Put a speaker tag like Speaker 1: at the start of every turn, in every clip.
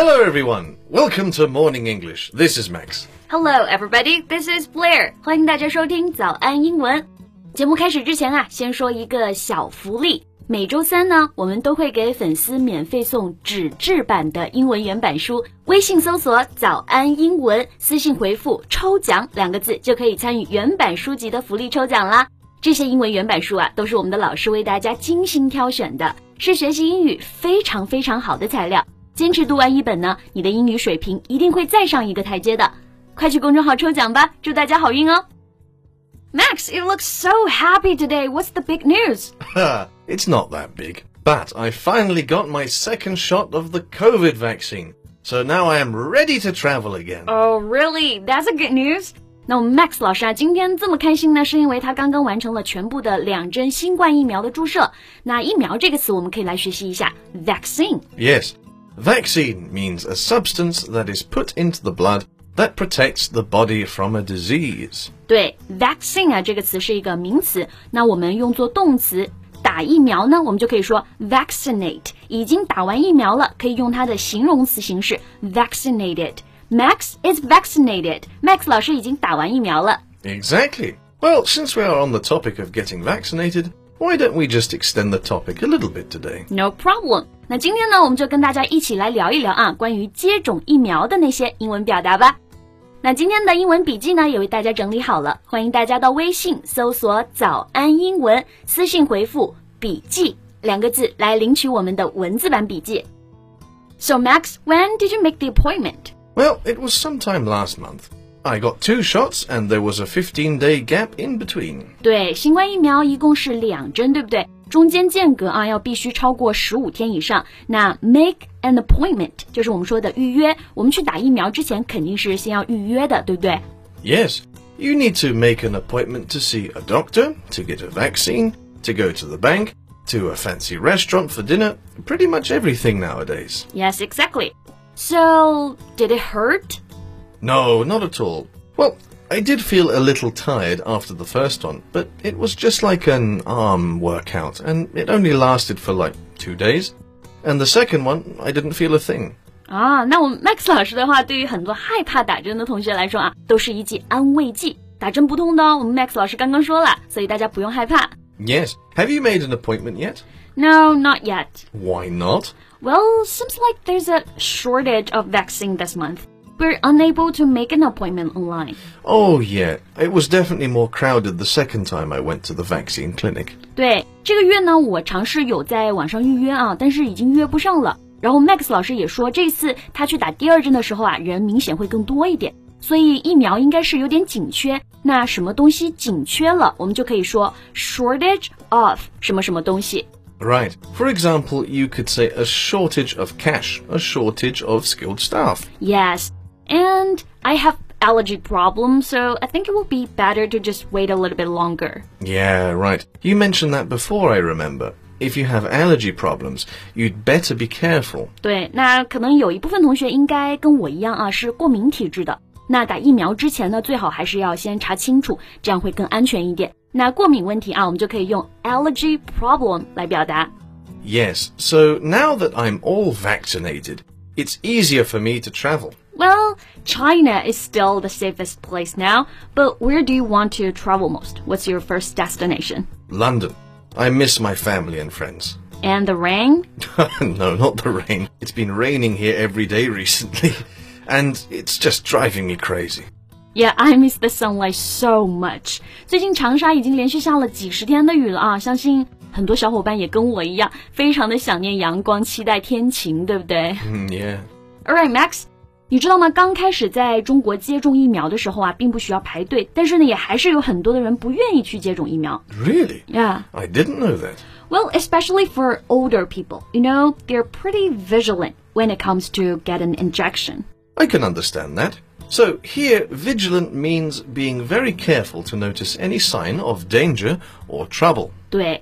Speaker 1: Hello, everyone. Welcome to Morning English. This is Max.
Speaker 2: Hello, everybody. This is Blair. 欢迎大家收听早安英文。节目开始之前啊，先说一个小福利。每周三呢，我们都会给粉丝免费送纸质版的英文原版书。微信搜索“早安英文”，私信回复“抽奖”两个字，就可以参与原版书籍的福利抽奖啦。这些英文原版书啊，都是我们的老师为大家精心挑选的，是学习英语非常非常好的材料。坚持读完一本呢，你的英语水平一定会再上一个台阶的。快去公众号抽奖吧，祝大家好运哦！Max, you look so happy today. What's the big news?
Speaker 1: it's not that big, but I finally got my second shot of the COVID vaccine. So now I am ready to travel again.
Speaker 2: Oh, really? That's a good news. 那我们 Max 老师啊，今天这么开心呢，是因为他刚刚完成了全部的两针新冠疫苗的注射。那疫苗这个词，我们可以来学习一下 vaccine。
Speaker 1: Yes, vaccine means a substance that is put into the blood that protects the body from a disease.
Speaker 2: 对，vaccine 啊这个词是一个名词，那我们用作动词。打疫苗呢，我们就可以说 vaccinate，已经打完疫苗了，可以用它的形容词形式 vaccinated。Max is vaccinated. Max 老师已经打完疫苗了。
Speaker 1: Exactly. Well, since we are on the topic of getting vaccinated, why don't we just extend the topic a little bit today?
Speaker 2: No problem. 那今天呢，我们就跟大家一起来聊一聊啊，关于接种疫苗的那些英文表达吧。那今天的英文笔记呢，也为大家整理好了，欢迎大家到微信搜索“早安英文”，私信回复“笔记”两个字来领取我们的文字版笔记。So Max, when did you make the appointment?
Speaker 1: Well, it was sometime last month. I got two shots and there was a 15 day gap in between.
Speaker 2: 对，新冠疫苗一共是两针，对不对？中间间隔啊要必须超过十五天以上。那 make an appointment 就是我们说的预约。我们去打疫苗之前肯定是先要预约的，对不对？
Speaker 1: Yes, you need to make an appointment to see a doctor, to get a vaccine, to go to the bank, to a fancy restaurant for dinner. Pretty much everything nowadays.
Speaker 2: Yes, exactly. So, did it hurt?
Speaker 1: No, not at all. Well, I did feel a little tired after the first one, but it was just like an arm workout, and it only lasted for like two days. And the second one, I didn't feel a thing.
Speaker 2: 啊，那我们 Max 老师的话，对于很多害怕打针的同学来说啊，都是一剂安慰剂。打针不痛的哦，我们 Max 老师刚刚说了，所以大家不用害怕。
Speaker 1: Yes. Have you made an appointment yet?
Speaker 2: No, not yet.
Speaker 1: Why not?
Speaker 2: Well, seems like there's a shortage of vaccine this month. We're unable to make an appointment online.
Speaker 1: Oh, yeah. It was definitely more crowded the second time I went to the vaccine clinic.
Speaker 2: 对，这个月呢，我尝试有在网上预约啊，但是已经约不上了。然后 Max 老师也说，这次他去打第二针的时候啊，人明显会更多一点，所以疫苗应该是有点紧缺。那什么东西紧缺了，我们就可以说 shortage of 什么什么东西。
Speaker 1: Right. For example, you could say a shortage of cash, a shortage of skilled staff.
Speaker 2: Yes. And I have allergy problems, so I think it will be better to just wait a little bit longer.
Speaker 1: Yeah, right. You mentioned that before, I remember. If you have allergy problems, you'd better be careful.
Speaker 2: 对，那可能有一部分同学应该跟我一样啊，是过敏体质的。那打疫苗之前呢，最好还是要先查清楚，这样会更安全一点。那过敏问题啊，我们就可以用 allergy problem 来表达。
Speaker 1: Yes, so now that I'm all vaccinated, it's easier for me to travel.
Speaker 2: Well, China is still the safest place now, but where do you want to travel most? What's your first destination?
Speaker 1: London. I miss my family and friends.
Speaker 2: And the rain?
Speaker 1: no, not the rain. It's been raining here every day recently, and it's just driving me crazy.
Speaker 2: Yeah, I miss the sunlight so much. 最近长沙已经连续下了几十天的雨了啊！相信很多小伙伴也跟我一样，非常的想念阳光，期待天晴，对不对？
Speaker 1: Yeah.
Speaker 2: All right, Max. 你知道吗？刚开始在中国接种疫苗的时候啊，并不需要排队，但是呢，也还是有很多的人不愿意去接种疫苗。
Speaker 1: Really?
Speaker 2: Yeah.
Speaker 1: I didn't know that.
Speaker 2: Well, especially for older people, you know, they're pretty vigilant when it comes to get an injection.
Speaker 1: I can understand that. So here, vigilant means being very careful to notice any sign of danger or trouble.
Speaker 2: 对。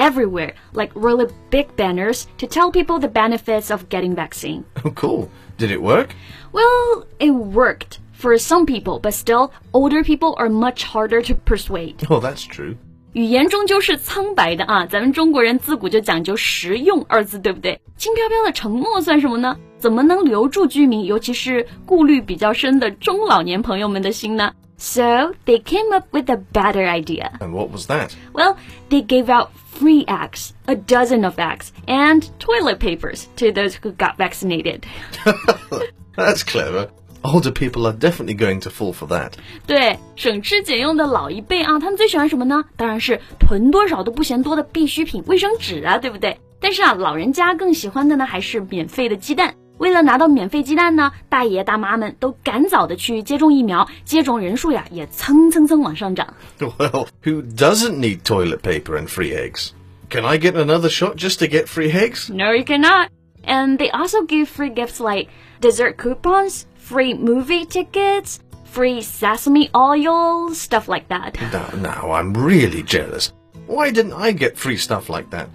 Speaker 2: everywhere, like really big banners, to tell people the benefits of getting vaccine.
Speaker 1: Oh, cool. Did it work?
Speaker 2: Well, it worked for some people, but still, older people are much harder to persuade.
Speaker 1: Oh, that's true.
Speaker 2: 语言终究是苍白的啊，咱们中国人自古就讲究实用二字，对不对？轻飘飘的承诺算什么呢？怎么能留住居民，尤其是顾虑比较深的中老年朋友们的心呢 ？So they came up with a better idea.
Speaker 1: And what was that?
Speaker 2: Well, they gave out free eggs, a dozen of eggs, and toilet papers to those who got vaccinated.
Speaker 1: That's clever. Older people are definitely going to fall for that.
Speaker 2: 对，省吃俭用的老一辈啊，他们最喜欢什么呢？当然是囤多少都不嫌多的必需品——卫生纸啊，对不对？但是啊，老人家更喜欢的呢，还是免费的鸡蛋。 为了拿到免费鸡蛋呢，大爷大妈们都赶早的去接种疫苗，接种人数呀也蹭蹭蹭往上涨。
Speaker 1: Well, who doesn't need toilet paper and free eggs? Can I get another shot just to get free eggs?
Speaker 2: No, you cannot. And they also give free gifts like dessert coupons, free movie tickets, free sesame oil, stuff like that.
Speaker 1: Now, now, I'm really jealous. Why didn't I get free stuff like that?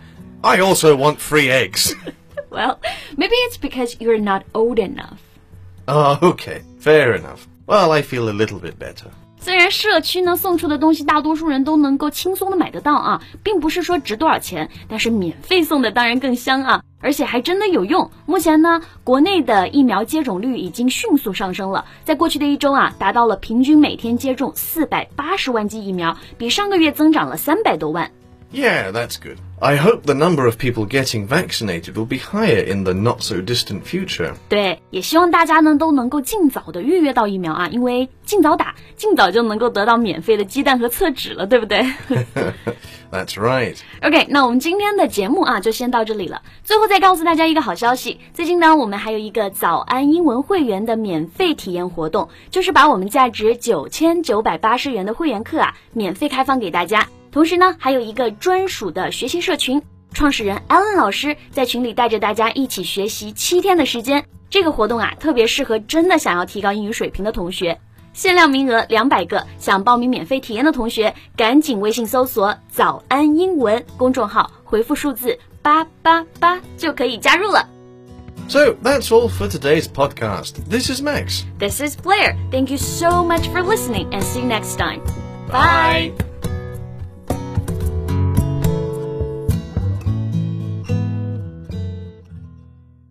Speaker 1: I also want free eggs.
Speaker 2: Well, maybe it's because you're not old enough.
Speaker 1: oh, okay. Fair enough. Well, I feel a little bit better.
Speaker 2: 虽然社区呢送出的东西大多数人都能够轻松的买得到啊，并不是说值多少钱，但是免费送的当然更香啊，而且还真的有用。目前呢，国内的疫苗接种率已经迅速上升了，在过去的一周啊，达到了平均每天接种四百八十万剂疫苗，比上个月增长了三百多万。
Speaker 1: Yeah, that's good. I hope the number of people getting vaccinated will be higher in the not so distant future.
Speaker 2: 对，也希望大家呢都能够尽早的预约到疫苗啊，因为尽早打，尽早就能够得到免费的鸡蛋和厕纸了，对不对？
Speaker 1: That's right.
Speaker 2: OK，那我们今天的节目啊，就先到这里了。最后再告诉大家一个好消息，最近呢，我们还有一个早安英文会员的免费体验活动，就是把我们价值九千九百八十元的会员课啊，免费开放给大家。同时呢，还有一个专属的学习社群，创始人 Alan 老师在群里带着大家一起学习七天的时间。这个活动啊，特别适合真的想要提高英语水平的同学。限量名额两百个，想报名免费体验的同学，赶紧微信搜索“早安英文”公众号，回复数字八八八就可以加入了。
Speaker 1: So that's all for today's podcast. This is Max.
Speaker 2: This is Blair. Thank you so much for listening, and see you next time. Bye.